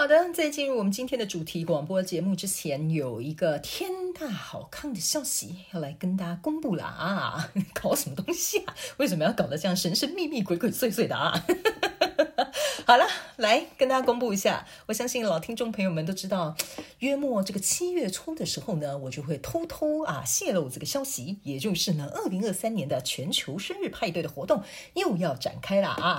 好的，在进入我们今天的主题广播节目之前，有一个天大好看的消息要来跟大家公布了啊！搞什么东西啊？为什么要搞得这样神神秘秘、鬼鬼祟祟的啊？好了，来跟大家公布一下。我相信老听众朋友们都知道，约莫这个七月初的时候呢，我就会偷偷啊泄露这个消息，也就是呢，二零二三年的全球生日派对的活动又要展开了啊！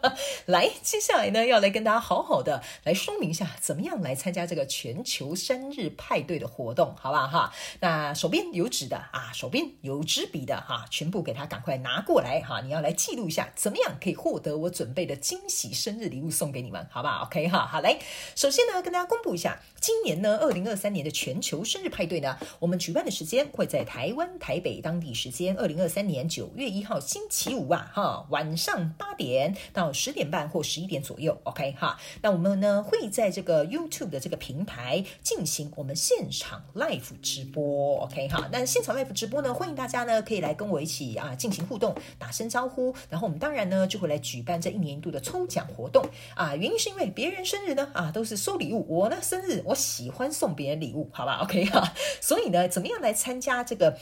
来，接下来呢，要来跟大家好好的来说明一下，怎么样来参加这个全球生日派对的活动，好不好哈？那手边有纸的啊，手边有纸笔的哈，全部给他赶快拿过来哈，你要来记录一下，怎么样可以获得我准备的惊喜生日礼物送给你们，好不好？OK 哈，好来，首先呢，跟大家公布一下，今年呢，二零二三年的全球生日派对呢，我们举办的时间会在台湾台北当地时间二零二三年九月一号星期五啊，哈，晚上八点到十点半或十一点左右，OK 哈。那我们呢会在这个 YouTube 的这个平台进行我们现场 Live 直播，OK 哈。那现场 Live 直播呢，欢迎大家呢可以来跟我一起啊进行互动，打声招呼。然后我们当然呢就会来举办这一年一度的抽奖活动啊。原因是因为别人生日呢啊都是收礼物，我呢生日我喜欢送别人礼物，好吧？OK 哈。所以呢，怎么样来参加这个？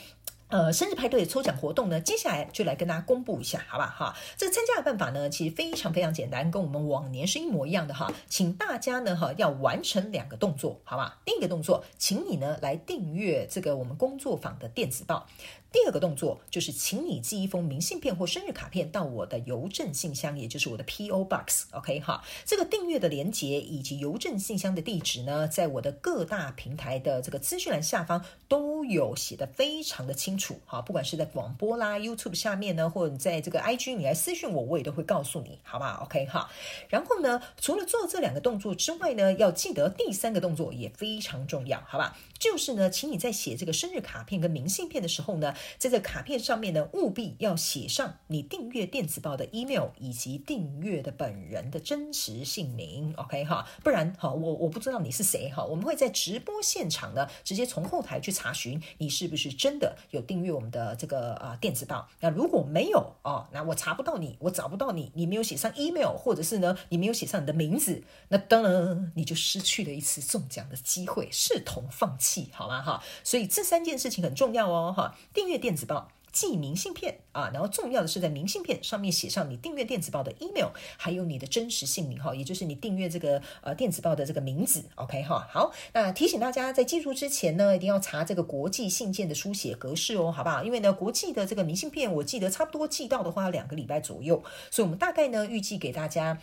呃，生日派对抽奖活动呢，接下来就来跟大家公布一下，好吧？哈，这个参加的办法呢，其实非常非常简单，跟我们往年是一模一样的哈。请大家呢，哈，要完成两个动作，好吧？第一个动作，请你呢来订阅这个我们工作坊的电子报。第二个动作就是，请你寄一封明信片或生日卡片到我的邮政信箱，也就是我的 PO Box，OK 哈。这个订阅的连接以及邮政信箱的地址呢，在我的各大平台的这个资讯栏下方都有写得非常的清楚，哈。不管是在广播啦、YouTube 下面呢，或者你在这个 IG 你来私讯我，我也都会告诉你，好不好？OK 哈。然后呢，除了做这两个动作之外呢，要记得第三个动作也非常重要，好吧？就是呢，请你在写这个生日卡片跟明信片的时候呢。在这卡片上面呢，务必要写上你订阅电子报的 email 以及订阅的本人的真实姓名，OK 哈，不然哈，我我不知道你是谁哈，我们会在直播现场呢，直接从后台去查询你是不是真的有订阅我们的这个啊电子报。那如果没有哦，那我查不到你，我找不到你，你没有写上 email，或者是呢，你没有写上你的名字，那当然你就失去了一次中奖的机会，视同放弃，好吗哈？所以这三件事情很重要哦哈，订阅电子报。寄明信片啊，然后重要的是在明信片上面写上你订阅电子报的 email，还有你的真实姓名哈，也就是你订阅这个呃电子报的这个名字，OK 哈。好，那提醒大家在寄出之前呢，一定要查这个国际信件的书写格式哦，好不好？因为呢，国际的这个明信片，我记得差不多寄到的话要两个礼拜左右，所以我们大概呢预计给大家。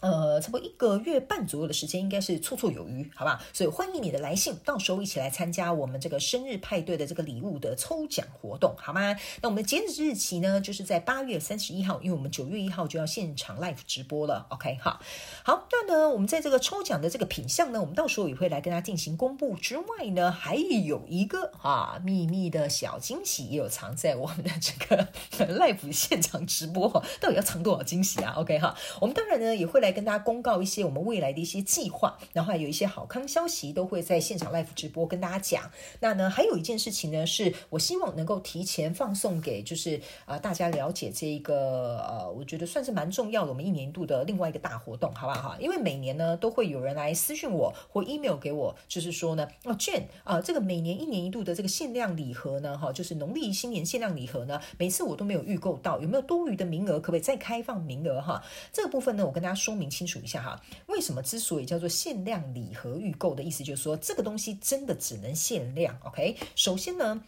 呃，差不多一个月半左右的时间，应该是绰绰有余，好吧？所以欢迎你的来信，到时候一起来参加我们这个生日派对的这个礼物的抽奖活动，好吗？那我们的截止日期呢，就是在八月三十一号，因为我们九月一号就要现场 live 直播了，OK 哈。好，那呢，我们在这个抽奖的这个品相呢，我们到时候也会来跟大家进行公布。之外呢，还有一个啊秘密的小惊喜，也有藏在我们的这个 live 现场直播，到底要藏多少惊喜啊？OK 哈，我们当然呢也会来。跟大家公告一些我们未来的一些计划，然后还有一些好康消息都会在现场 live 直播跟大家讲。那呢，还有一件事情呢，是我希望能够提前放送给就是啊、大家了解这一个呃，我觉得算是蛮重要的，我们一年一度的另外一个大活动，好不好哈？因为每年呢都会有人来私讯我或 email 给我，就是说呢，哦 Jane 啊，这个每年一年一度的这个限量礼盒呢，哈，就是农历新年限量礼盒呢，每次我都没有预购到，有没有多余的名额？可不可以再开放名额哈？这个部分呢，我跟大家说。明清楚一下哈，为什么之所以叫做限量礼盒预购的意思，就是说这个东西真的只能限量。OK，首先呢。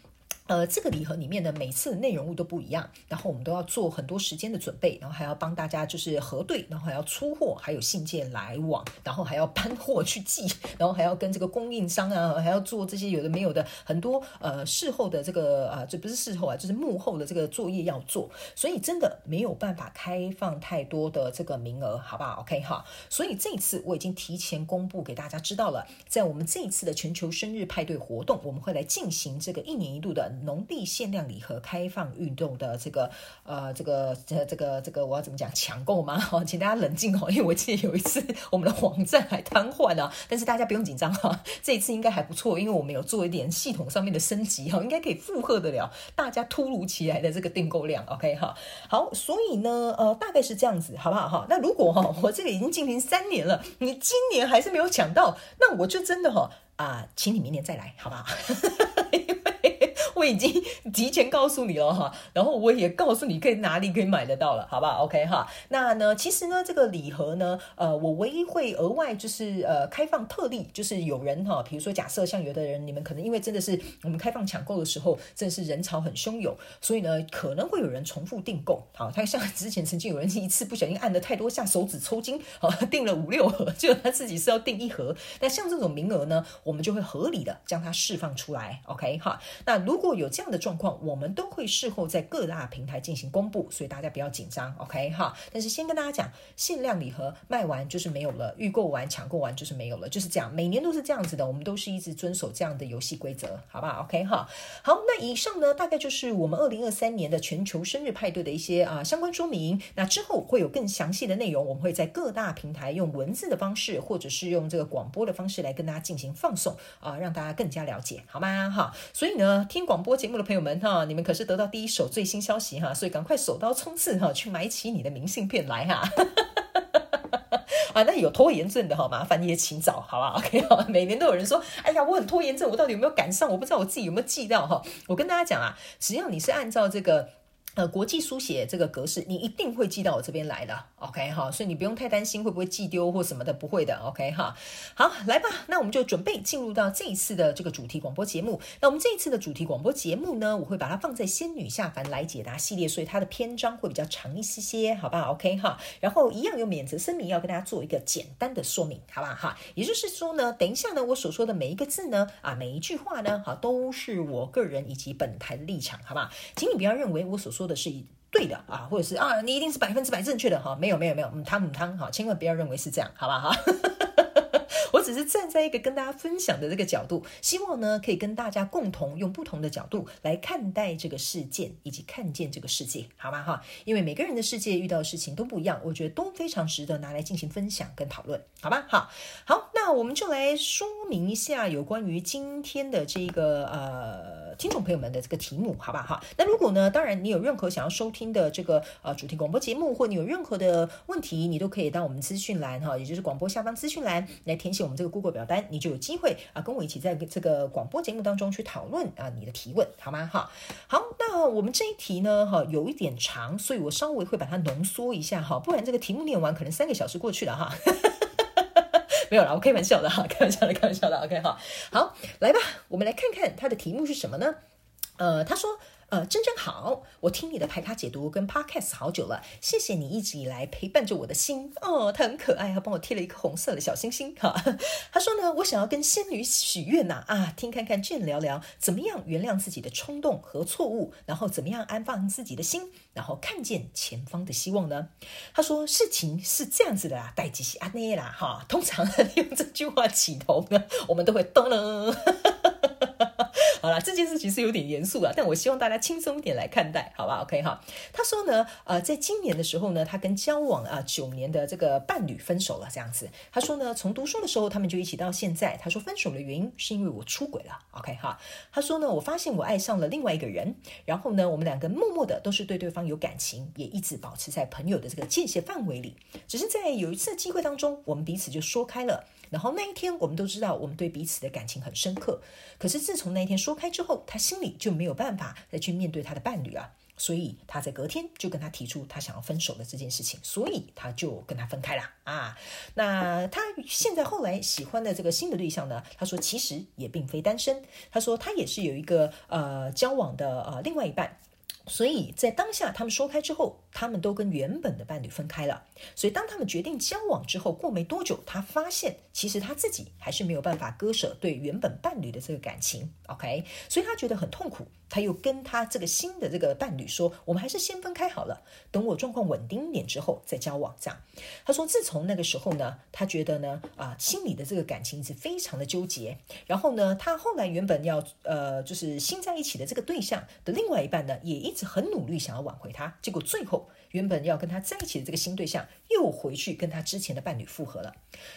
呃，这个礼盒里面的每次内容物都不一样，然后我们都要做很多时间的准备，然后还要帮大家就是核对，然后还要出货，还有信件来往，然后还要搬货去寄，然后还要跟这个供应商啊，还要做这些有的没有的很多呃事后的这个呃，这不是事后啊，就是幕后的这个作业要做，所以真的没有办法开放太多的这个名额，好不好？OK 哈，所以这一次我已经提前公布给大家知道了，在我们这一次的全球生日派对活动，我们会来进行这个一年一度的。农历限量礼盒开放运动的这个呃，这个这这个这个我要怎么讲抢购吗？哈，请大家冷静哦，因为我记得有一次我们的网站还瘫痪了，但是大家不用紧张哈，这一次应该还不错，因为我们有做一点系统上面的升级哈，应该可以负荷得了大家突如其来的这个订购量。OK 哈，好，所以呢，呃，大概是这样子，好不好哈？那如果哈，我这个已经进行三年了，你今年还是没有抢到，那我就真的哈啊，请你明年再来，好不好？因为我已经提前告诉你了哈，然后我也告诉你可以哪里可以买得到了，好不好？OK 哈，那呢，其实呢，这个礼盒呢，呃，我唯一会额外就是呃开放特例，就是有人哈，比如说假设像有的人，你们可能因为真的是我们开放抢购的时候，真的是人潮很汹涌，所以呢，可能会有人重复订购。好，他像之前曾经有人一次不小心按的太多下手指抽筋，好，订了五六盒，就他自己是要订一盒。那像这种名额呢，我们就会合理的将它释放出来。OK 哈，那如果如果有这样的状况，我们都会事后在各大平台进行公布，所以大家不要紧张，OK 哈。但是先跟大家讲，限量礼盒卖完就是没有了，预购完抢购完就是没有了，就是这样，每年都是这样子的，我们都是一直遵守这样的游戏规则，好不好？OK 哈。好，那以上呢，大概就是我们二零二三年的全球生日派对的一些啊相关说明。那之后会有更详细的内容，我们会在各大平台用文字的方式，或者是用这个广播的方式来跟大家进行放送啊，让大家更加了解，好吗？哈。所以呢，听广。广播节目的朋友们哈，你们可是得到第一手最新消息哈，所以赶快手刀冲刺哈，去买起你的明信片来哈。啊，那有拖延症的哈，麻烦你也请早，好吧？OK 好，每年都有人说，哎呀，我很拖延症，我到底有没有赶上？我不知道我自己有没有记到哈。我跟大家讲啊，只要你是按照这个。呃，国际书写这个格式，你一定会寄到我这边来的，OK 哈，所以你不用太担心会不会寄丢或什么的，不会的，OK 哈。好，来吧，那我们就准备进入到这一次的这个主题广播节目。那我们这一次的主题广播节目呢，我会把它放在仙女下凡来解答系列，所以它的篇章会比较长一些些，好不好？OK 哈。然后一样有免责声明，要跟大家做一个简单的说明，好不好哈？也就是说呢，等一下呢，我所说的每一个字呢，啊，每一句话呢，好，都是我个人以及本台的立场，好不好？请你不要认为我所说的是对的啊，或者是啊，你一定是百分之百正确的哈，没有没有没有，嗯汤嗯汤哈，千万不要认为是这样，好吧哈？我只是站在一个跟大家分享的这个角度，希望呢可以跟大家共同用不同的角度来看待这个事件以及看见这个世界，好吗哈？因为每个人的世界遇到的事情都不一样，我觉得都非常值得拿来进行分享跟讨论，好吧？好，好，那我们就来说明一下有关于今天的这个呃听众朋友们的这个题目，好吧？哈，那如果呢，当然你有任何想要收听的这个呃主题广播节目，或你有任何的问题，你都可以到我们资讯栏哈，也就是广播下方资讯栏来填写。我们这个 Google 表单，你就有机会啊，跟我一起在这个广播节目当中去讨论啊，你的提问好吗？哈，好，那我们这一题呢，哈，有一点长，所以我稍微会把它浓缩一下哈，不然这个题目念完可能三个小时过去了哈。没有啦，我开玩笑的哈，开玩笑的，开玩笑的，OK 哈。好，来吧，我们来看看它的题目是什么呢？呃，他说。呃，真真好，我听你的排卡解读跟 Podcast 好久了，谢谢你一直以来陪伴着我的心哦，他很可爱，他帮我贴了一颗红色的小星星哈。他说呢，我想要跟仙女许愿呐啊，听看看卷聊聊怎么样原谅自己的冲动和错误，然后怎么样安放自己的心，然后看见前方的希望呢？他说事情是这样子的啦，代志是安内啦哈，通常 用这句话起头呢，我们都会噔噔。好了，这件事情是有点严肃啊，但我希望大家轻松一点来看待，好吧？OK 哈。他说呢，呃，在今年的时候呢，他跟交往啊九年的这个伴侣分手了，这样子。他说呢，从读书的时候他们就一起到现在。他说分手的原因是因为我出轨了，OK 哈。他说呢，我发现我爱上了另外一个人，然后呢，我们两个默默的都是对对方有感情，也一直保持在朋友的这个界限范围里。只是在有一次的机会当中，我们彼此就说开了。然后那一天，我们都知道我们对彼此的感情很深刻。可是自从那一天说开之后，他心里就没有办法再去面对他的伴侣啊。所以他在隔天就跟他提出他想要分手的这件事情，所以他就跟他分开了啊。那他现在后来喜欢的这个新的对象呢？他说其实也并非单身，他说他也是有一个呃交往的呃另外一半。所以在当下，他们说开之后，他们都跟原本的伴侣分开了。所以当他们决定交往之后，过没多久，他发现其实他自己还是没有办法割舍对原本伴侣的这个感情。OK，所以他觉得很痛苦。他又跟他这个新的这个伴侣说：“我们还是先分开好了，等我状况稳定一点之后再交往。”这样，他说自从那个时候呢，他觉得呢啊，心里的这个感情是非常的纠结。然后呢，他后来原本要呃，就是新在一起的这个对象的另外一半呢，也一直很努力想要挽回他，结果最后。原本要跟他在一起的这个新对象，又回去跟他之前的伴侣复合了。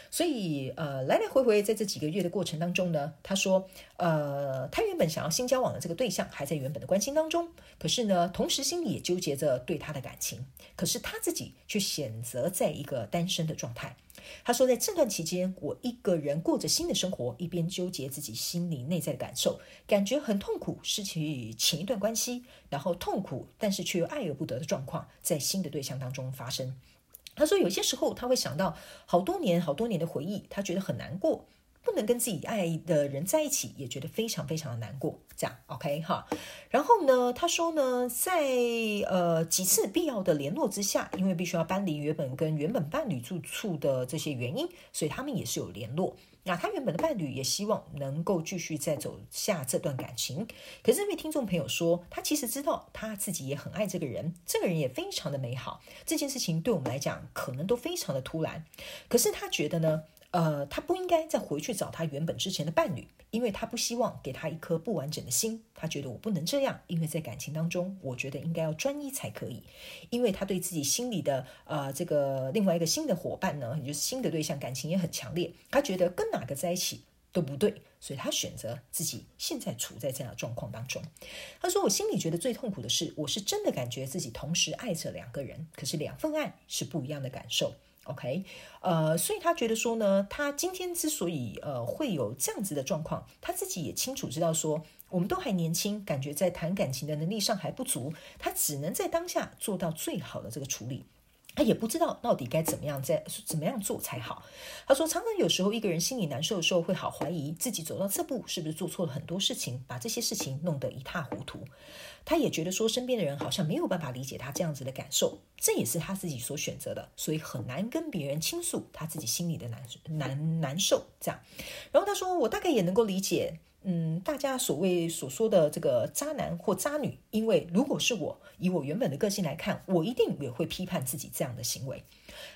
所以，呃，来来回回在这几个月的过程当中呢，他说，呃，他原本想要新交往的这个对象还在原本的关心当中，可是呢，同时心里也纠结着对他的感情，可是他自己却选择在一个单身的状态。他说，在这段期间，我一个人过着新的生活，一边纠结自己心里内在的感受，感觉很痛苦，失去前一段关系，然后痛苦，但是却又爱而不得的状况，在新的对象当中发生。他说，有些时候他会想到好多年、好多年的回忆，他觉得很难过。不能跟自己爱的人在一起，也觉得非常非常的难过。这样，OK 哈。然后呢，他说呢，在呃几次必要的联络之下，因为必须要搬离原本跟原本伴侣住处的这些原因，所以他们也是有联络。那他原本的伴侣也希望能够继续再走下这段感情。可是这位听众朋友说，他其实知道他自己也很爱这个人，这个人也非常的美好。这件事情对我们来讲，可能都非常的突然。可是他觉得呢？呃，他不应该再回去找他原本之前的伴侣，因为他不希望给他一颗不完整的心。他觉得我不能这样，因为在感情当中，我觉得应该要专一才可以。因为他对自己心里的呃这个另外一个新的伙伴呢，也就是新的对象，感情也很强烈。他觉得跟哪个在一起都不对，所以他选择自己现在处在这样的状况当中。他说：“我心里觉得最痛苦的是，我是真的感觉自己同时爱着两个人，可是两份爱是不一样的感受。” OK，呃，所以他觉得说呢，他今天之所以呃会有这样子的状况，他自己也清楚知道说，我们都还年轻，感觉在谈感情的能力上还不足，他只能在当下做到最好的这个处理。他也不知道到底该怎么样在怎么样做才好。他说，常常有时候一个人心里难受的时候，会好怀疑自己走到这步是不是做错了很多事情，把这些事情弄得一塌糊涂。他也觉得说，身边的人好像没有办法理解他这样子的感受，这也是他自己所选择的，所以很难跟别人倾诉他自己心里的难难难受。这样，然后他说，我大概也能够理解。嗯，大家所谓所说的这个渣男或渣女，因为如果是我，以我原本的个性来看，我一定也会批判自己这样的行为。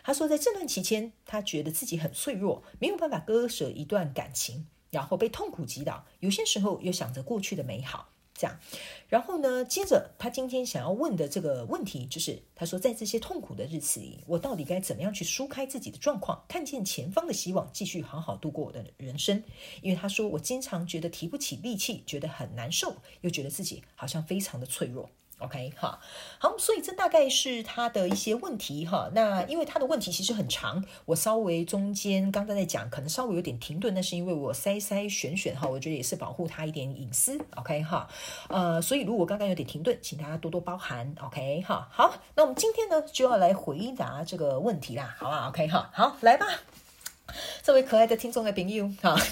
他说，在这段期间，他觉得自己很脆弱，没有办法割舍一段感情，然后被痛苦击倒，有些时候又想着过去的美好。这样，然后呢，接着他今天想要问的这个问题就是，他说，在这些痛苦的日子里，我到底该怎么样去疏开自己的状况，看见前方的希望，继续好好度过我的人生？因为他说，我经常觉得提不起力气，觉得很难受，又觉得自己好像非常的脆弱。OK 哈，好，所以这大概是他的一些问题哈。那因为他的问题其实很长，我稍微中间刚刚在讲，可能稍微有点停顿，那是因为我筛筛选选哈，我觉得也是保护他一点隐私。OK 哈，呃，所以如果刚刚有点停顿，请大家多多包涵。OK 哈，好，那我们今天呢就要来回答这个问题啦，好吧？OK 哈，好，来吧，这位可爱的听众的朋友哈。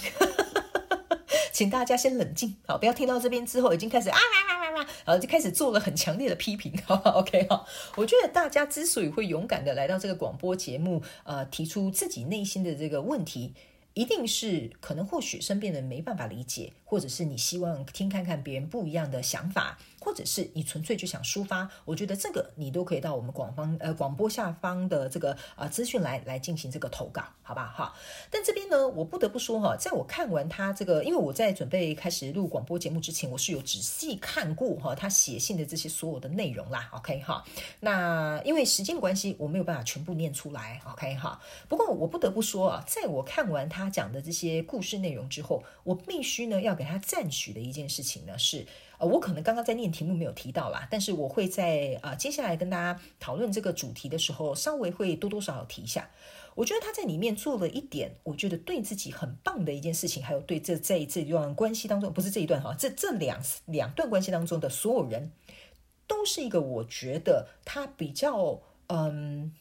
请大家先冷静，好，不要听到这边之后已经开始啊啊啊然后就开始做了很强烈的批评，好 不好？OK 哈，我觉得大家之所以会勇敢的来到这个广播节目，呃，提出自己内心的这个问题，一定是可能或许身边人没办法理解，或者是你希望听看看别人不一样的想法。或者是你纯粹就想抒发，我觉得这个你都可以到我们广方呃广播下方的这个呃资讯来来进行这个投稿，好吧哈。但这边呢，我不得不说哈，在我看完他这个，因为我在准备开始录广播节目之前，我是有仔细看过哈他写信的这些所有的内容啦。OK 哈，那因为时间的关系，我没有办法全部念出来。OK 哈，不过我不得不说啊，在我看完他他讲的这些故事内容之后，我必须呢要给他赞许的一件事情呢是。我可能刚刚在念题目没有提到啦，但是我会在呃接下来跟大家讨论这个主题的时候，稍微会多多少少提一下。我觉得他在里面做了一点，我觉得对自己很棒的一件事情，还有对这在这一段关系当中，不是这一段哈，这这两两段关系当中的所有人都是一个我觉得他比较嗯，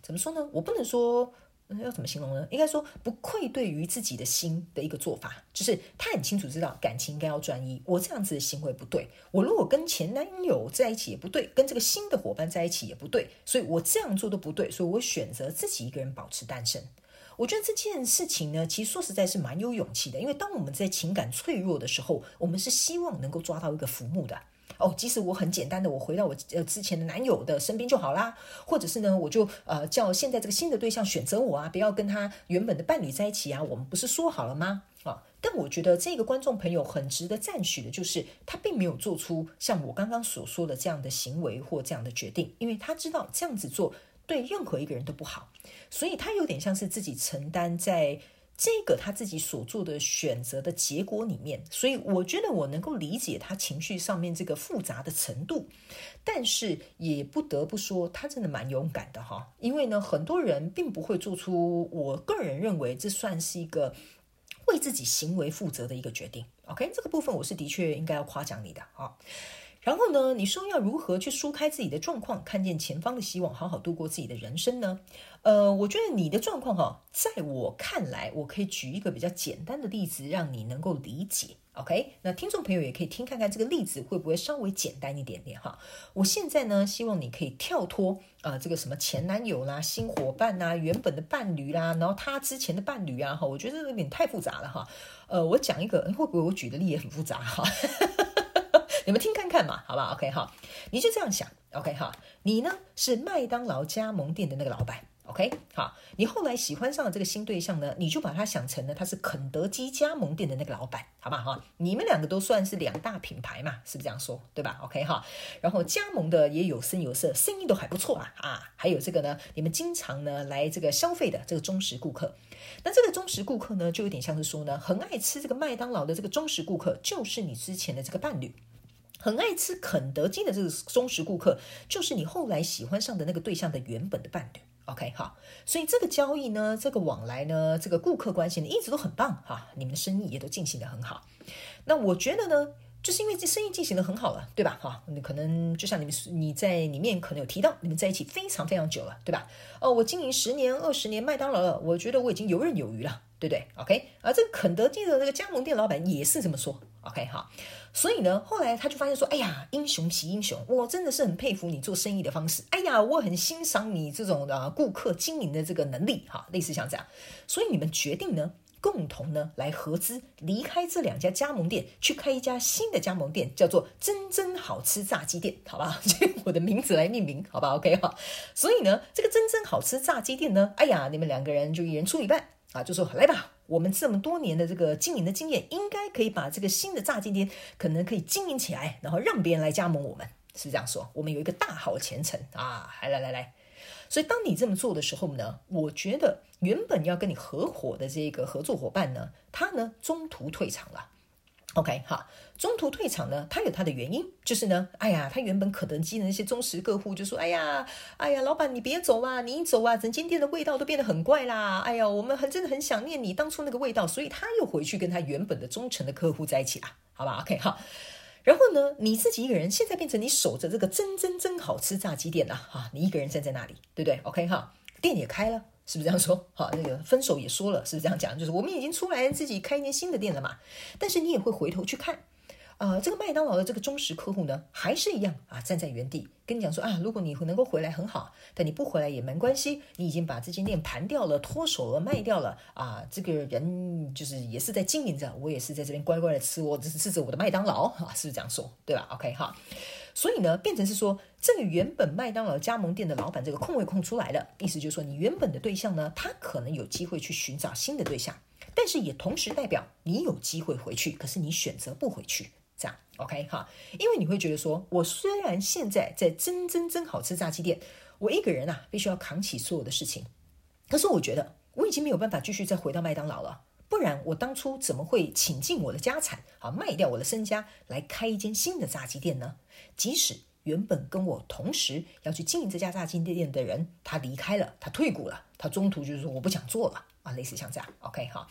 怎么说呢？我不能说。要怎么形容呢？应该说不愧对于自己的心的一个做法，就是他很清楚知道感情应该要专一。我这样子的行为不对，我如果跟前男友在一起也不对，跟这个新的伙伴在一起也不对，所以我这样做都不对，所以我选择自己一个人保持单身。我觉得这件事情呢，其实说实在是蛮有勇气的，因为当我们在情感脆弱的时候，我们是希望能够抓到一个浮木的。哦，即使我很简单的，我回到我呃之前的男友的身边就好啦，或者是呢，我就呃叫现在这个新的对象选择我啊，不要跟他原本的伴侣在一起啊，我们不是说好了吗？啊，但我觉得这个观众朋友很值得赞许的，就是他并没有做出像我刚刚所说的这样的行为或这样的决定，因为他知道这样子做对任何一个人都不好，所以他有点像是自己承担在。这个他自己所做的选择的结果里面，所以我觉得我能够理解他情绪上面这个复杂的程度，但是也不得不说他真的蛮勇敢的哈，因为呢，很多人并不会做出，我个人认为这算是一个为自己行为负责的一个决定。OK，这个部分我是的确应该要夸奖你的哈。然后呢，你说要如何去疏开自己的状况，看见前方的希望，好好度过自己的人生呢？呃，我觉得你的状况哈，在我看来，我可以举一个比较简单的例子，让你能够理解。OK，那听众朋友也可以听看看这个例子会不会稍微简单一点点哈。我现在呢，希望你可以跳脱啊、这个什么前男友啦、新伙伴呐、原本的伴侣啦，然后他之前的伴侣啊，哈，我觉得有点太复杂了哈。呃，我讲一个，会不会我举的例也很复杂哈？你们听看看嘛，好吧？OK 哈，你就这样想，OK 哈，你呢是麦当劳加盟店的那个老板，OK 好，你后来喜欢上了这个新对象呢，你就把他想成了他是肯德基加盟店的那个老板，好吧哈，你们两个都算是两大品牌嘛，是不是这样说？对吧？OK 哈，然后加盟的也有声有色，生意都还不错啊啊，还有这个呢，你们经常呢来这个消费的这个忠实顾客，那这个忠实顾客呢，就有点像是说呢，很爱吃这个麦当劳的这个忠实顾客，就是你之前的这个伴侣。很爱吃肯德基的这个忠实顾客，就是你后来喜欢上的那个对象的原本的伴侣。OK，好，所以这个交易呢，这个往来呢，这个顾客关系呢，一直都很棒哈，你们的生意也都进行的很好。那我觉得呢，就是因为这生意进行的很好了，对吧？哈，你可能就像你们你在里面可能有提到，你们在一起非常非常久了，对吧？哦，我经营十年、二十年麦当劳了，我觉得我已经游刃有余了，对不对？OK，而这个肯德基的那个加盟店老板也是这么说。OK，好。所以呢，后来他就发现说：“哎呀，英雄惜英雄，我真的是很佩服你做生意的方式。哎呀，我很欣赏你这种的顾客经营的这个能力，哈，类似像这样。所以你们决定呢，共同呢来合资，离开这两家加盟店，去开一家新的加盟店，叫做‘真真好吃炸鸡店’，好吧？就 用我的名字来命名，好吧？OK 哈。所以呢，这个‘真真好吃炸鸡店’呢，哎呀，你们两个人就一人出一半啊，就说来吧。”我们这么多年的这个经营的经验，应该可以把这个新的炸鸡店可能可以经营起来，然后让别人来加盟我们，是这样说。我们有一个大好前程啊！来来来来，所以当你这么做的时候呢，我觉得原本要跟你合伙的这个合作伙伴呢，他呢中途退场了。OK，好，中途退场呢，他有他的原因，就是呢，哎呀，他原本肯德基的那些忠实客户就说，哎呀，哎呀，老板你别走啊，你一走啊，整间店的味道都变得很怪啦，哎呀，我们很真的很想念你当初那个味道，所以他又回去跟他原本的忠诚的客户在一起啦，好吧？OK，好，然后呢，你自己一个人现在变成你守着这个真真真好吃炸鸡店了，哈，你一个人站在那里，对不对？OK，哈，店也开了。是不是这样说？好，那个分手也说了，是不是这样讲？就是我们已经出来自己开一间新的店了嘛。但是你也会回头去看，啊、这个麦当劳的这个忠实客户呢，还是一样啊，站在原地跟你讲说啊，如果你能够回来很好，但你不回来也没关系，你已经把这间店盘掉了，脱手了，卖掉了啊。这个人就是也是在经营着，我也是在这边乖乖的吃我吃着我的麦当劳啊，是不是这样说？对吧？OK 哈。所以呢，变成是说，这个原本麦当劳加盟店的老板这个空位空出来了，意思就是说，你原本的对象呢，他可能有机会去寻找新的对象，但是也同时代表你有机会回去，可是你选择不回去，这样 OK 哈？因为你会觉得说，我虽然现在在真真真好吃炸鸡店，我一个人啊，必须要扛起所有的事情，可是我觉得我已经没有办法继续再回到麦当劳了。不然我当初怎么会倾尽我的家产啊，卖掉我的身家来开一间新的炸鸡店呢？即使原本跟我同时要去经营这家炸鸡店的人，他离开了，他退股了，他中途就是说我不想做了啊，类似像这样，OK 哈。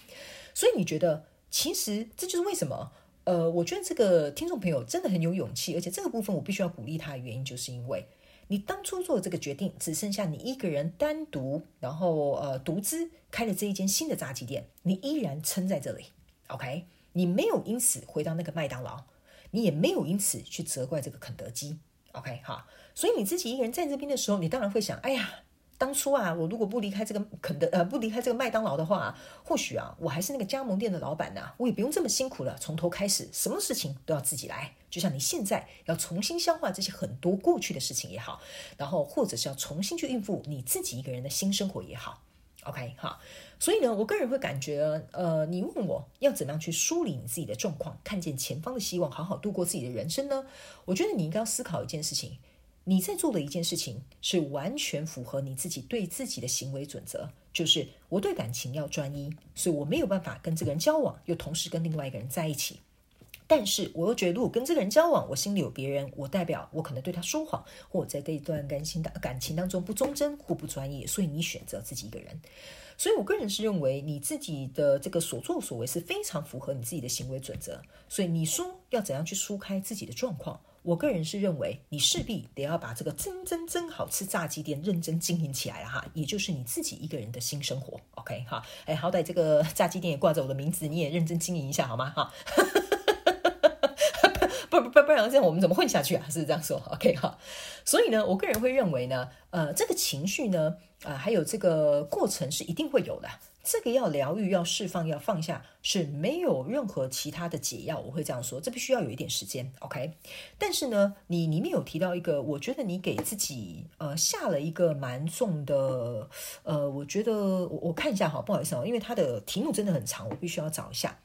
所以你觉得，其实这就是为什么呃，我觉得这个听众朋友真的很有勇气，而且这个部分我必须要鼓励他的原因，就是因为你当初做这个决定，只剩下你一个人单独，然后呃独资开了这一间新的炸鸡店，你依然撑在这里，OK？你没有因此回到那个麦当劳，你也没有因此去责怪这个肯德基，OK？哈，所以你自己一个人在这边的时候，你当然会想，哎呀。当初啊，我如果不离开这个肯德呃，不离开这个麦当劳的话，或许啊，我还是那个加盟店的老板呢，我也不用这么辛苦了，从头开始，什么事情都要自己来。就像你现在要重新消化这些很多过去的事情也好，然后或者是要重新去应付你自己一个人的新生活也好，OK 哈。所以呢，我个人会感觉，呃，你问我要怎么样去梳理你自己的状况，看见前方的希望，好好度过自己的人生呢？我觉得你应该要思考一件事情。你在做的一件事情是完全符合你自己对自己的行为准则，就是我对感情要专一，所以我没有办法跟这个人交往，又同时跟另外一个人在一起。但是我又觉得，如果跟这个人交往，我心里有别人，我代表我可能对他说谎，或者在这一段感情的感情当中不忠贞或不专一，所以你选择自己一个人。所以我个人是认为你自己的这个所作所为是非常符合你自己的行为准则。所以你说要怎样去疏开自己的状况？我个人是认为，你势必得要把这个真真真好吃炸鸡店认真经营起来了哈，也就是你自己一个人的新生活，OK 哈，哎，好歹这个炸鸡店也挂着我的名字，你也认真经营一下好吗？哈，不不不不然这样我们怎么混下去啊？是这样说，OK 哈，所以呢，我个人会认为呢，呃，这个情绪呢，啊、呃，还有这个过程是一定会有的。这个要疗愈、要释放、要放下，是没有任何其他的解药。我会这样说，这必须要有一点时间，OK？但是呢，你里面有提到一个，我觉得你给自己呃下了一个蛮重的呃，我觉得我我看一下哈，不好意思哦，因为它的题目真的很长，我必须要找一下。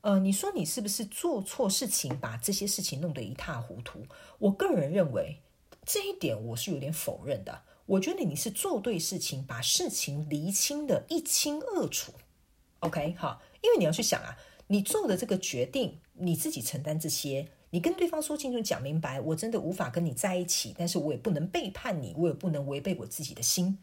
呃，你说你是不是做错事情，把这些事情弄得一塌糊涂？我个人认为这一点我是有点否认的。我觉得你是做对事情，把事情厘清的一清二楚，OK，好，因为你要去想啊，你做的这个决定，你自己承担这些，你跟对方说清楚、讲明白，我真的无法跟你在一起，但是我也不能背叛你，我也不能违背我自己的心。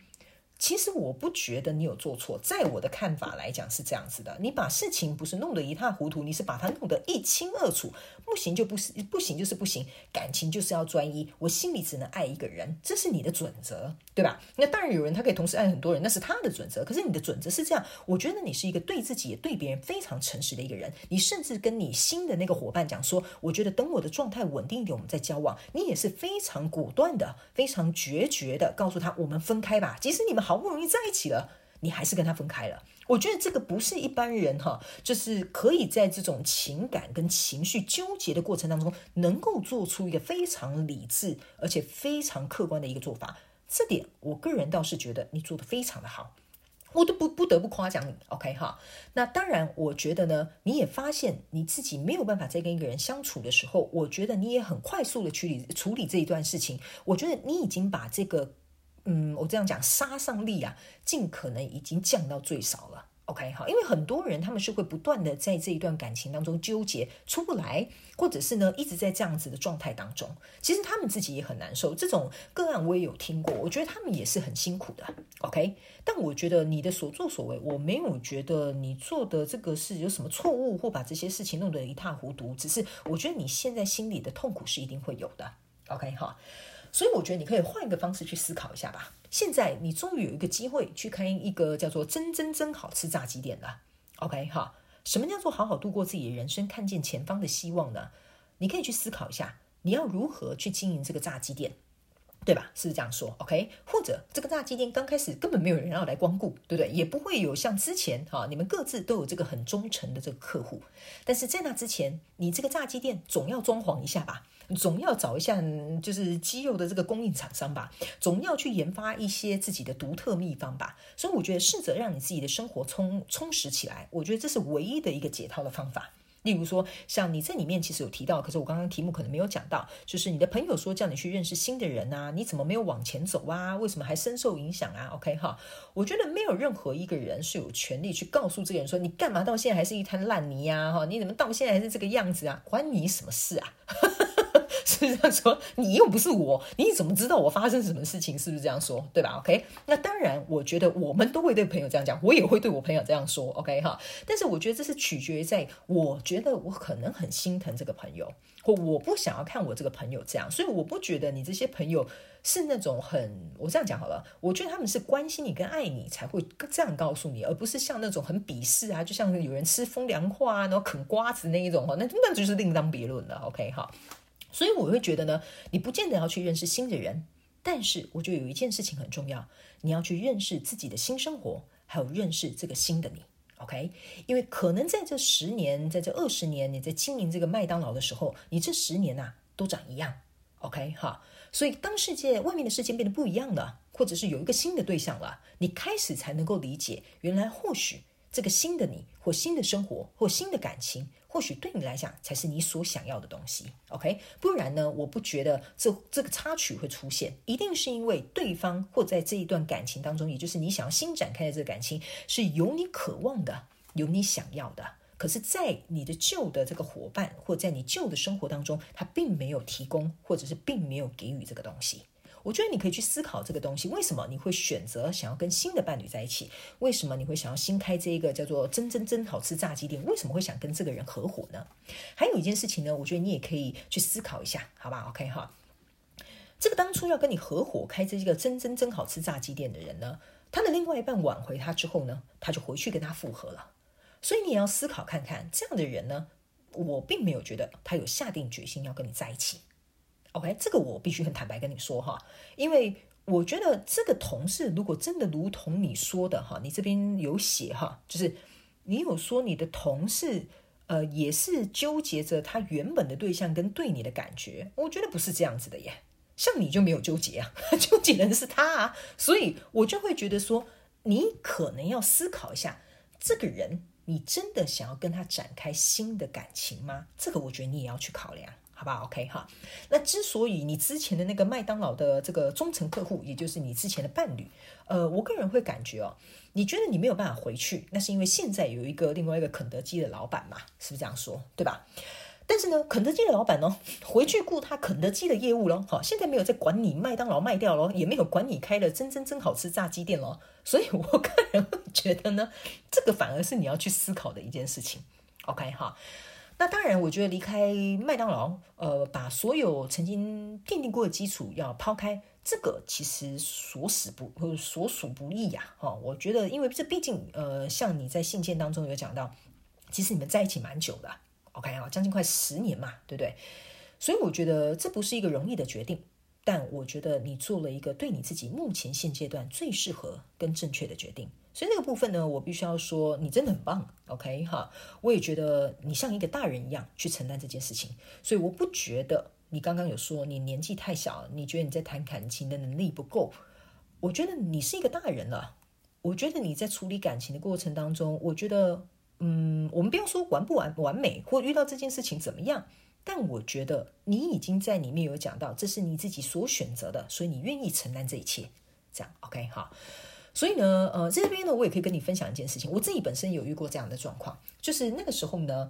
其实我不觉得你有做错，在我的看法来讲是这样子的。你把事情不是弄得一塌糊涂，你是把它弄得一清二楚。不行就不是，不行就是不行。感情就是要专一，我心里只能爱一个人，这是你的准则，对吧？那当然有人他可以同时爱很多人，那是他的准则。可是你的准则是这样，我觉得你是一个对自己也对别人非常诚实的一个人。你甚至跟你新的那个伙伴讲说，我觉得等我的状态稳定一点，我们再交往。你也是非常果断的，非常决绝的告诉他，我们分开吧。即使你们好。好不容易在一起了，你还是跟他分开了。我觉得这个不是一般人哈，就是可以在这种情感跟情绪纠结的过程当中，能够做出一个非常理智而且非常客观的一个做法。这点我个人倒是觉得你做得非常的好，我都不不得不夸奖你。OK 哈，那当然，我觉得呢，你也发现你自己没有办法再跟一个人相处的时候，我觉得你也很快速的处理处理这一段事情。我觉得你已经把这个。嗯，我这样讲，杀伤力啊，尽可能已经降到最少了。OK，好，因为很多人他们是会不断的在这一段感情当中纠结出不来，或者是呢一直在这样子的状态当中，其实他们自己也很难受。这种个案我也有听过，我觉得他们也是很辛苦的。OK，但我觉得你的所作所为，我没有觉得你做的这个是有什么错误，或把这些事情弄得一塌糊涂。只是我觉得你现在心里的痛苦是一定会有的。OK，好。所以我觉得你可以换一个方式去思考一下吧。现在你终于有一个机会去开一个叫做“真真真好吃炸鸡店”了。OK 哈，什么叫做好好度过自己的人生，看见前方的希望呢？你可以去思考一下，你要如何去经营这个炸鸡店。对吧？是这样说？OK，或者这个炸鸡店刚开始根本没有人要来光顾，对不对？也不会有像之前哈，你们各自都有这个很忠诚的这个客户。但是在那之前，你这个炸鸡店总要装潢一下吧，总要找一下就是鸡肉的这个供应厂商吧，总要去研发一些自己的独特秘方吧。所以我觉得试着让你自己的生活充充实起来，我觉得这是唯一的一个解套的方法。例如说，像你这里面其实有提到，可是我刚刚题目可能没有讲到，就是你的朋友说叫你去认识新的人啊，你怎么没有往前走啊？为什么还深受影响啊？OK 哈，我觉得没有任何一个人是有权利去告诉这个人说，你干嘛到现在还是一滩烂泥呀？哈，你怎么到现在还是这个样子啊？关你什么事啊？是这样说？你又不是我，你怎么知道我发生什么事情？是不是这样说？对吧？OK，那当然，我觉得我们都会对朋友这样讲，我也会对我朋友这样说。OK 哈，但是我觉得这是取决于在，我觉得我可能很心疼这个朋友，或我不想要看我这个朋友这样，所以我不觉得你这些朋友是那种很，我这样讲好了，我觉得他们是关心你跟爱你才会这样告诉你，而不是像那种很鄙视啊，就像有人吃风凉话啊，然后啃瓜子那一种哈，那那就是另当别论了。OK 哈。所以我会觉得呢，你不见得要去认识新的人，但是我觉得有一件事情很重要，你要去认识自己的新生活，还有认识这个新的你，OK？因为可能在这十年，在这二十年，你在经营这个麦当劳的时候，你这十年呐、啊、都长一样，OK？哈，所以当世界外面的世界变得不一样了，或者是有一个新的对象了，你开始才能够理解，原来或许这个新的你，或新的生活，或新的感情。或许对你来讲才是你所想要的东西，OK？不然呢，我不觉得这这个插曲会出现，一定是因为对方或在这一段感情当中，也就是你想要新展开的这个感情，是有你渴望的，有你想要的，可是，在你的旧的这个伙伴或在你旧的生活当中，他并没有提供，或者是并没有给予这个东西。我觉得你可以去思考这个东西，为什么你会选择想要跟新的伴侣在一起？为什么你会想要新开这一个叫做“真真真好吃炸鸡店”？为什么会想跟这个人合伙呢？还有一件事情呢，我觉得你也可以去思考一下，好吧？OK 哈，这个当初要跟你合伙开这一个“真真真好吃炸鸡店”的人呢，他的另外一半挽回他之后呢，他就回去跟他复合了。所以你也要思考看看，这样的人呢，我并没有觉得他有下定决心要跟你在一起。OK，这个我必须很坦白跟你说哈，因为我觉得这个同事如果真的如同你说的哈，你这边有写哈，就是你有说你的同事呃也是纠结着他原本的对象跟对你的感觉，我觉得不是这样子的耶，像你就没有纠结啊，纠结的是他啊，所以我就会觉得说，你可能要思考一下，这个人你真的想要跟他展开新的感情吗？这个我觉得你也要去考量。好吧，OK 哈。那之所以你之前的那个麦当劳的这个忠诚客户，也就是你之前的伴侣，呃，我个人会感觉哦，你觉得你没有办法回去，那是因为现在有一个另外一个肯德基的老板嘛，是不是这样说？对吧？但是呢，肯德基的老板呢，回去顾他肯德基的业务咯。好，现在没有在管你麦当劳卖掉咯，也没有管你开了真真真好吃炸鸡店咯。所以我个人会觉得呢，这个反而是你要去思考的一件事情。OK 哈。那当然，我觉得离开麦当劳，呃，把所有曾经奠定过的基础要抛开，这个其实所死不或所属不易呀，哈。我觉得，因为这毕竟，呃，像你在信件当中有讲到，其实你们在一起蛮久的，OK 啊，将近快十年嘛，对不对？所以我觉得这不是一个容易的决定，但我觉得你做了一个对你自己目前现阶段最适合跟正确的决定。所以那个部分呢，我必须要说，你真的很棒，OK 哈。我也觉得你像一个大人一样去承担这件事情，所以我不觉得你刚刚有说你年纪太小，你觉得你在谈感情的能力不够。我觉得你是一个大人了，我觉得你在处理感情的过程当中，我觉得，嗯，我们不要说完不完完美，或遇到这件事情怎么样，但我觉得你已经在里面有讲到，这是你自己所选择的，所以你愿意承担这一切，这样 OK 哈。所以呢，呃，在这边呢，我也可以跟你分享一件事情。我自己本身有遇过这样的状况，就是那个时候呢，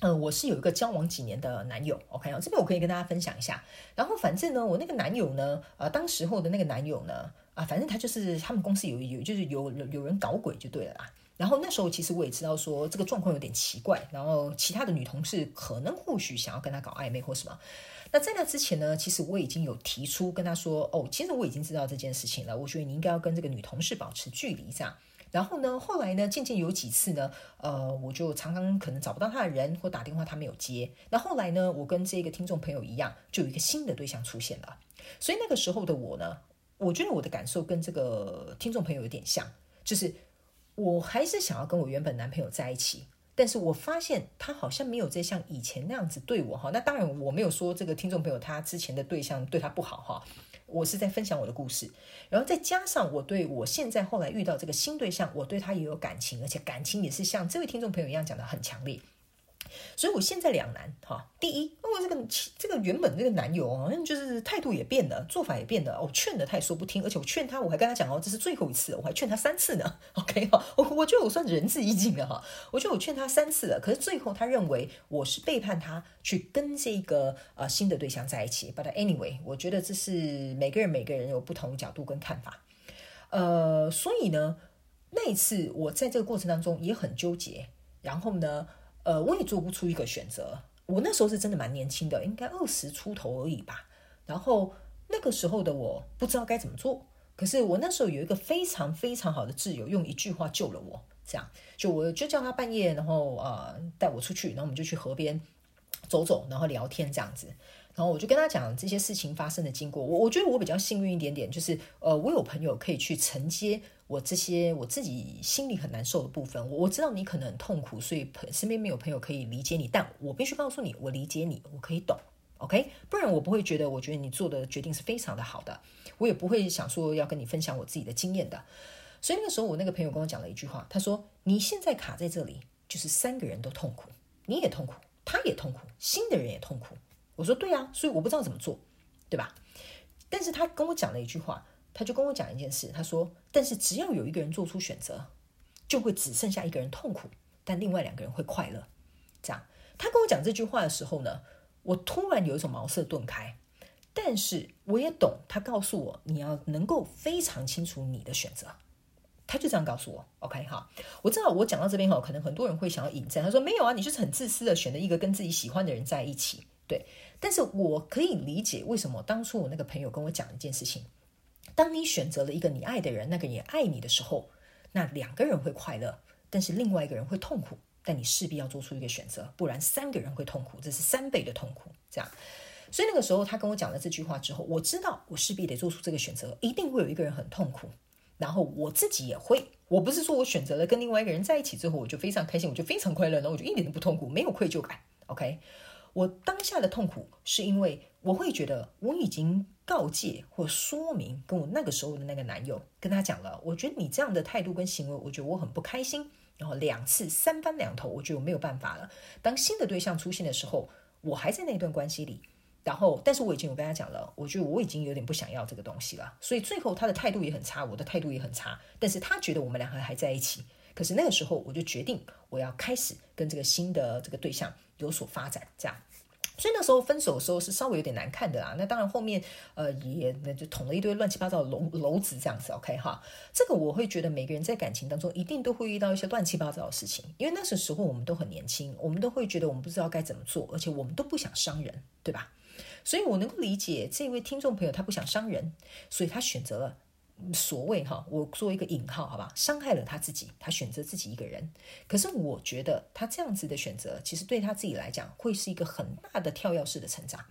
呃，我是有一个交往几年的男友，OK 啊，这边我可以跟大家分享一下。然后反正呢，我那个男友呢，呃，当时候的那个男友呢，啊、反正他就是他们公司有有就是有有人搞鬼就对了啦。然后那时候其实我也知道说这个状况有点奇怪，然后其他的女同事可能或许想要跟他搞暧昧或什么。那在那之前呢，其实我已经有提出跟他说，哦，其实我已经知道这件事情了。我觉得你应该要跟这个女同事保持距离，这样。然后呢，后来呢，渐渐有几次呢，呃，我就常常可能找不到他的人，或打电话他没有接。那后来呢，我跟这个听众朋友一样，就有一个新的对象出现了。所以那个时候的我呢，我觉得我的感受跟这个听众朋友有点像，就是我还是想要跟我原本男朋友在一起。但是我发现他好像没有在像以前那样子对我哈。那当然我没有说这个听众朋友他之前的对象对他不好哈。我是在分享我的故事，然后再加上我对我现在后来遇到这个新对象，我对他也有感情，而且感情也是像这位听众朋友一样讲的很强烈。所以我现在两难哈，第一，因为这个这个原本这个男友好像就是态度也变了，做法也变了，我劝了他也说不听，而且我劝他，我还跟他讲哦，这是最后一次，我还劝他三次呢。OK 哈，我我就得我算仁至义尽了哈。我觉得我劝他三次了，可是最后他认为我是背叛他，去跟这个呃新的对象在一起。But anyway，我觉得这是每个人每个人有不同角度跟看法。呃，所以呢，那一次我在这个过程当中也很纠结，然后呢，呃，我也做不出一个选择。我那时候是真的蛮年轻的，应该二十出头而已吧。然后那个时候的我不知道该怎么做。可是我那时候有一个非常非常好的挚友，用一句话救了我。这样，就我就叫他半夜，然后呃带我出去，然后我们就去河边走走，然后聊天这样子。然后我就跟他讲这些事情发生的经过。我我觉得我比较幸运一点点，就是呃我有朋友可以去承接我这些我自己心里很难受的部分。我我知道你可能很痛苦，所以身边没有朋友可以理解你，但我必须告诉你，我理解你，我可以懂。OK，不然我不会觉得，我觉得你做的决定是非常的好的，我也不会想说要跟你分享我自己的经验的。所以那个时候，我那个朋友跟我讲了一句话，他说：“你现在卡在这里，就是三个人都痛苦，你也痛苦，他也痛苦，新的人也痛苦。”我说：“对啊，所以我不知道怎么做，对吧？”但是他跟我讲了一句话，他就跟我讲一件事，他说：“但是只要有一个人做出选择，就会只剩下一个人痛苦，但另外两个人会快乐。”这样，他跟我讲这句话的时候呢，我突然有一种茅塞顿开，但是我也懂他告诉我，你要能够非常清楚你的选择，他就这样告诉我。OK 哈，我知道我讲到这边哈，可能很多人会想要引战，他说没有啊，你就是很自私的选了一个跟自己喜欢的人在一起，对。但是我可以理解为什么当初我那个朋友跟我讲一件事情，当你选择了一个你爱的人，那个也爱你的时候，那两个人会快乐，但是另外一个人会痛苦。但你势必要做出一个选择，不然三个人会痛苦，这是三倍的痛苦。这样，所以那个时候他跟我讲了这句话之后，我知道我势必得做出这个选择，一定会有一个人很痛苦，然后我自己也会。我不是说我选择了跟另外一个人在一起之后，我就非常开心，我就非常快乐，然后我就一点都不痛苦，没有愧疚感。OK，我当下的痛苦是因为我会觉得我已经告诫或说明跟我那个时候的那个男友跟他讲了，我觉得你这样的态度跟行为，我觉得我很不开心。然后两次三番两头，我觉得没有办法了。当新的对象出现的时候，我还在那段关系里。然后，但是我已经有跟他讲了，我觉得我已经有点不想要这个东西了。所以最后他的态度也很差，我的态度也很差。但是他觉得我们两个还在一起。可是那个时候，我就决定我要开始跟这个新的这个对象有所发展，这样。所以那时候分手的时候是稍微有点难看的啦。那当然后面呃也那就捅了一堆乱七八糟的篓篓子这样子，OK 哈。这个我会觉得每个人在感情当中一定都会遇到一些乱七八糟的事情，因为那时时候我们都很年轻，我们都会觉得我们不知道该怎么做，而且我们都不想伤人，对吧？所以我能够理解这位听众朋友他不想伤人，所以他选择了。所谓哈，我做一个引号，好吧，伤害了他自己，他选择自己一个人。可是我觉得他这样子的选择，其实对他自己来讲，会是一个很大的跳跃式的成长。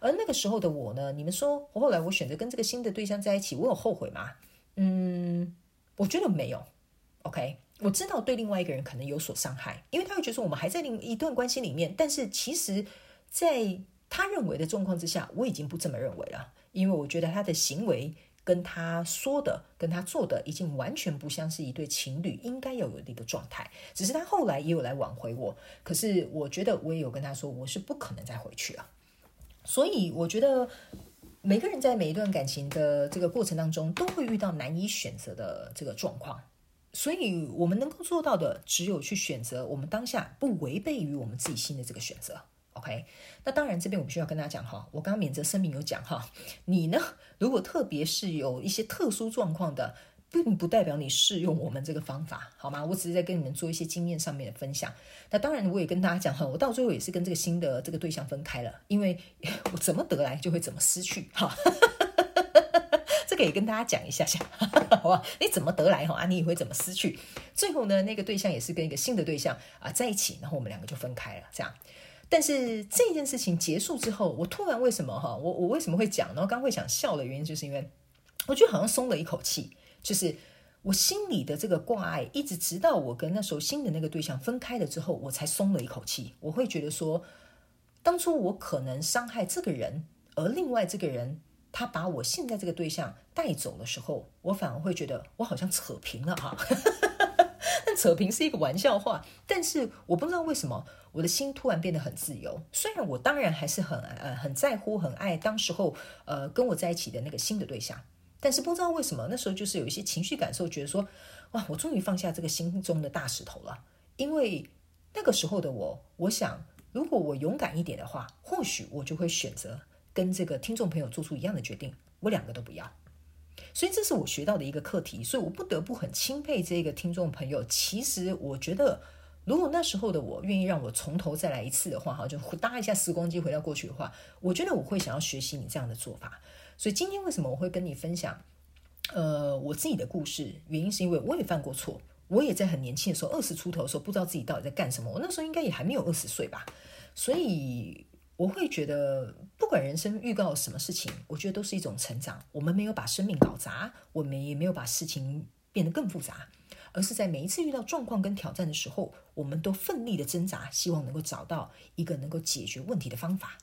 而那个时候的我呢，你们说，后来我选择跟这个新的对象在一起，我有后悔吗？嗯，我觉得没有。OK，我知道对另外一个人可能有所伤害，因为他会觉得我们还在另一段关系里面，但是其实，在他认为的状况之下，我已经不这么认为了，因为我觉得他的行为。跟他说的，跟他做的，已经完全不像是一对情侣应该要有的一个状态。只是他后来也有来挽回我，可是我觉得我也有跟他说，我是不可能再回去了。所以我觉得每个人在每一段感情的这个过程当中，都会遇到难以选择的这个状况。所以我们能够做到的，只有去选择我们当下不违背于我们自己心的这个选择。OK，那当然这边我们需要跟大家讲哈，我刚刚免责声明有讲哈，你呢，如果特别是有一些特殊状况的，并不代表你适用我们这个方法，好吗？我只是在跟你们做一些经验上面的分享。那当然我也跟大家讲哈，我到最后也是跟这个新的这个对象分开了，因为我怎么得来就会怎么失去哈，这个也跟大家讲一下下，好吧？你怎么得来哈啊，你也会怎么失去。最后呢，那个对象也是跟一个新的对象啊在一起，然后我们两个就分开了，这样。但是这件事情结束之后，我突然为什么哈？我我为什么会讲？然后刚会想笑的原因，就是因为我觉得好像松了一口气，就是我心里的这个挂碍，一直直到我跟那时候新的那个对象分开了之后，我才松了一口气。我会觉得说，当初我可能伤害这个人，而另外这个人他把我现在这个对象带走的时候，我反而会觉得我好像扯平了哈。扯平是一个玩笑话，但是我不知道为什么我的心突然变得很自由。虽然我当然还是很呃很在乎、很爱当时候呃跟我在一起的那个新的对象，但是不知道为什么那时候就是有一些情绪感受，觉得说，哇，我终于放下这个心中的大石头了。因为那个时候的我，我想，如果我勇敢一点的话，或许我就会选择跟这个听众朋友做出一样的决定，我两个都不要。所以这是我学到的一个课题，所以我不得不很钦佩这个听众朋友。其实我觉得，如果那时候的我愿意让我从头再来一次的话，哈，就搭一下时光机回到过去的话，我觉得我会想要学习你这样的做法。所以今天为什么我会跟你分享，呃，我自己的故事？原因是因为我也犯过错，我也在很年轻的时候，二十出头的时候，不知道自己到底在干什么。我那时候应该也还没有二十岁吧，所以我会觉得，不管人生遇到什么事情，我觉得都是一种成长。我们没有把生命搞砸，我们也没有把事情变得更复杂，而是在每一次遇到状况跟挑战的时候，我们都奋力的挣扎，希望能够找到一个能够解决问题的方法。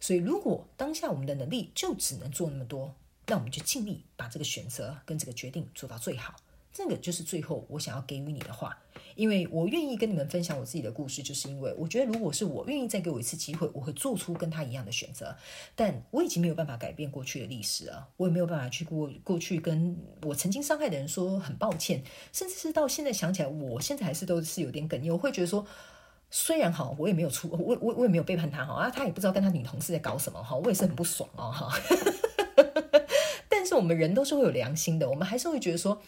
所以，如果当下我们的能力就只能做那么多，那我们就尽力把这个选择跟这个决定做到最好。这个就是最后我想要给予你的话，因为我愿意跟你们分享我自己的故事，就是因为我觉得，如果是我愿意再给我一次机会，我会做出跟他一样的选择。但我已经没有办法改变过去的历史了，我也没有办法去过过去跟我曾经伤害的人说很抱歉，甚至是到现在想起来，我现在还是都是有点哽咽，我会觉得说。虽然哈，我也没有出，我我我也没有背叛他哈，啊，他也不知道跟他女同事在搞什么哈，我也是很不爽哦哈。但是我们人都是会有良心的，我们还是会觉得说，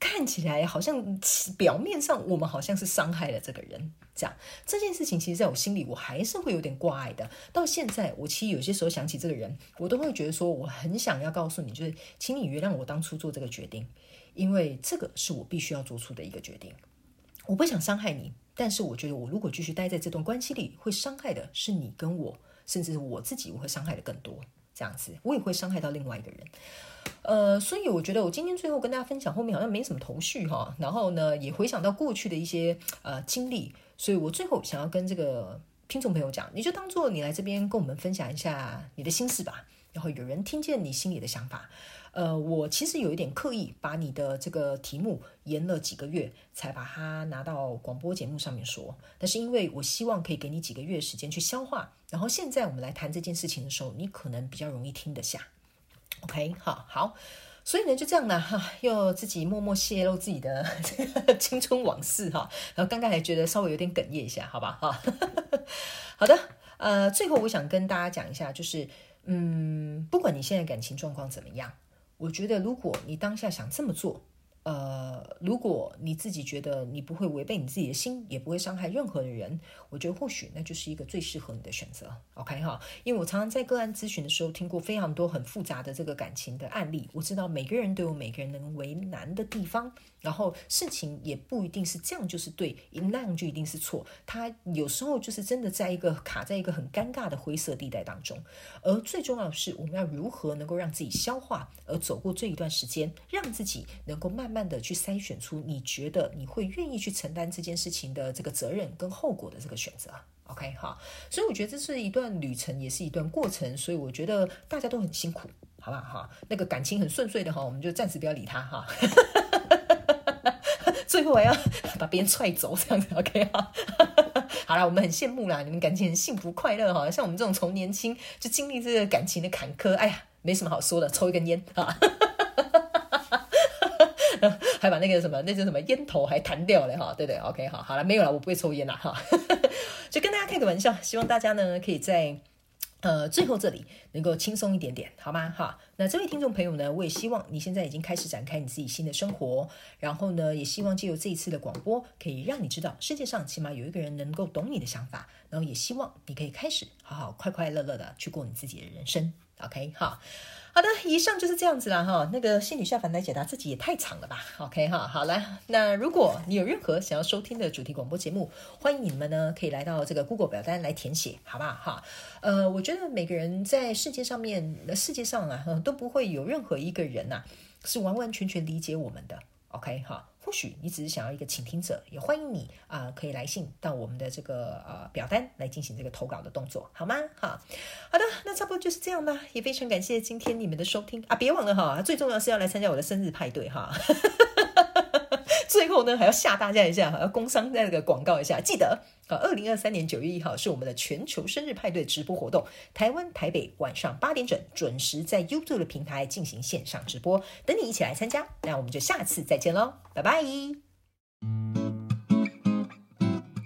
看起来好像表面上我们好像是伤害了这个人，这样这件事情其实在我心里我还是会有点挂碍的。到现在，我其实有些时候想起这个人，我都会觉得说，我很想要告诉你，就是请你原谅我当初做这个决定，因为这个是我必须要做出的一个决定。我不想伤害你。但是我觉得，我如果继续待在这段关系里，会伤害的是你跟我，甚至是我自己，我会伤害的更多。这样子，我也会伤害到另外一个人。呃，所以我觉得我今天最后跟大家分享，后面好像没什么头绪哈。然后呢，也回想到过去的一些呃经历，所以我最后想要跟这个听众朋友讲，你就当做你来这边跟我们分享一下你的心事吧。然后有人听见你心里的想法。呃，我其实有一点刻意把你的这个题目延了几个月，才把它拿到广播节目上面说。但是因为我希望可以给你几个月时间去消化，然后现在我们来谈这件事情的时候，你可能比较容易听得下。OK，好，好，所以呢就这样呢，哈，又自己默默泄露自己的这个青春往事哈，然后刚刚还觉得稍微有点哽咽一下，好吧，哈，好的，呃，最后我想跟大家讲一下，就是嗯，不管你现在感情状况怎么样。我觉得，如果你当下想这么做，呃，如果你自己觉得你不会违背你自己的心，也不会伤害任何的人，我觉得或许那就是一个最适合你的选择。OK 哈，因为我常常在个案咨询的时候听过非常多很复杂的这个感情的案例，我知道每个人都有每个人能为难的地方，然后事情也不一定是这样就是对，那样就一定是错。他有时候就是真的在一个卡在一个很尴尬的灰色地带当中，而最重要的是，我们要如何能够让自己消化，而走过这一段时间，让自己能够慢。慢慢的去筛选出你觉得你会愿意去承担这件事情的这个责任跟后果的这个选择，OK 哈，所以我觉得这是一段旅程，也是一段过程，所以我觉得大家都很辛苦，好吧哈，那个感情很顺遂的哈，我们就暂时不要理他哈，最后还要把别人踹走这样子，OK 哈，好了，我们很羡慕啦，你们感情很幸福快乐哈，像我们这种从年轻就经历这个感情的坎坷，哎呀，没什么好说的，抽一根烟啊。还把那个什么，那叫什么烟头还弹掉了哈，对对，OK 好，好了，没有了，我不会抽烟了哈，就跟大家开个玩笑，希望大家呢可以在呃最后这里能够轻松一点点，好吗？哈，那这位听众朋友呢，我也希望你现在已经开始展开你自己新的生活，然后呢，也希望借由这一次的广播，可以让你知道世界上起码有一个人能够懂你的想法，然后也希望你可以开始好好快快乐乐的去过你自己的人生，OK 哈。好的，以上就是这样子了哈。那个仙女下凡来解答自己也太长了吧？OK 哈，好来，那如果你有任何想要收听的主题广播节目，欢迎你们呢可以来到这个 Google 表单来填写，好不好哈？呃，我觉得每个人在世界上面，世界上啊，都不会有任何一个人呐、啊、是完完全全理解我们的。OK 哈。或许你只是想要一个倾听者，也欢迎你啊、可以来信到我们的这个呃表单来进行这个投稿的动作，好吗？哈，好的，那差不多就是这样吧。也非常感谢今天你们的收听啊！别忘了哈，最重要是要来参加我的生日派对哈。之后呢，还要吓大家一下，还要工商在这个广告一下，记得啊，二零二三年九月一号是我们的全球生日派对直播活动，台湾台北晚上八点整准时在 YouTube 的平台进行线上直播，等你一起来参加。那我们就下次再见喽，拜拜。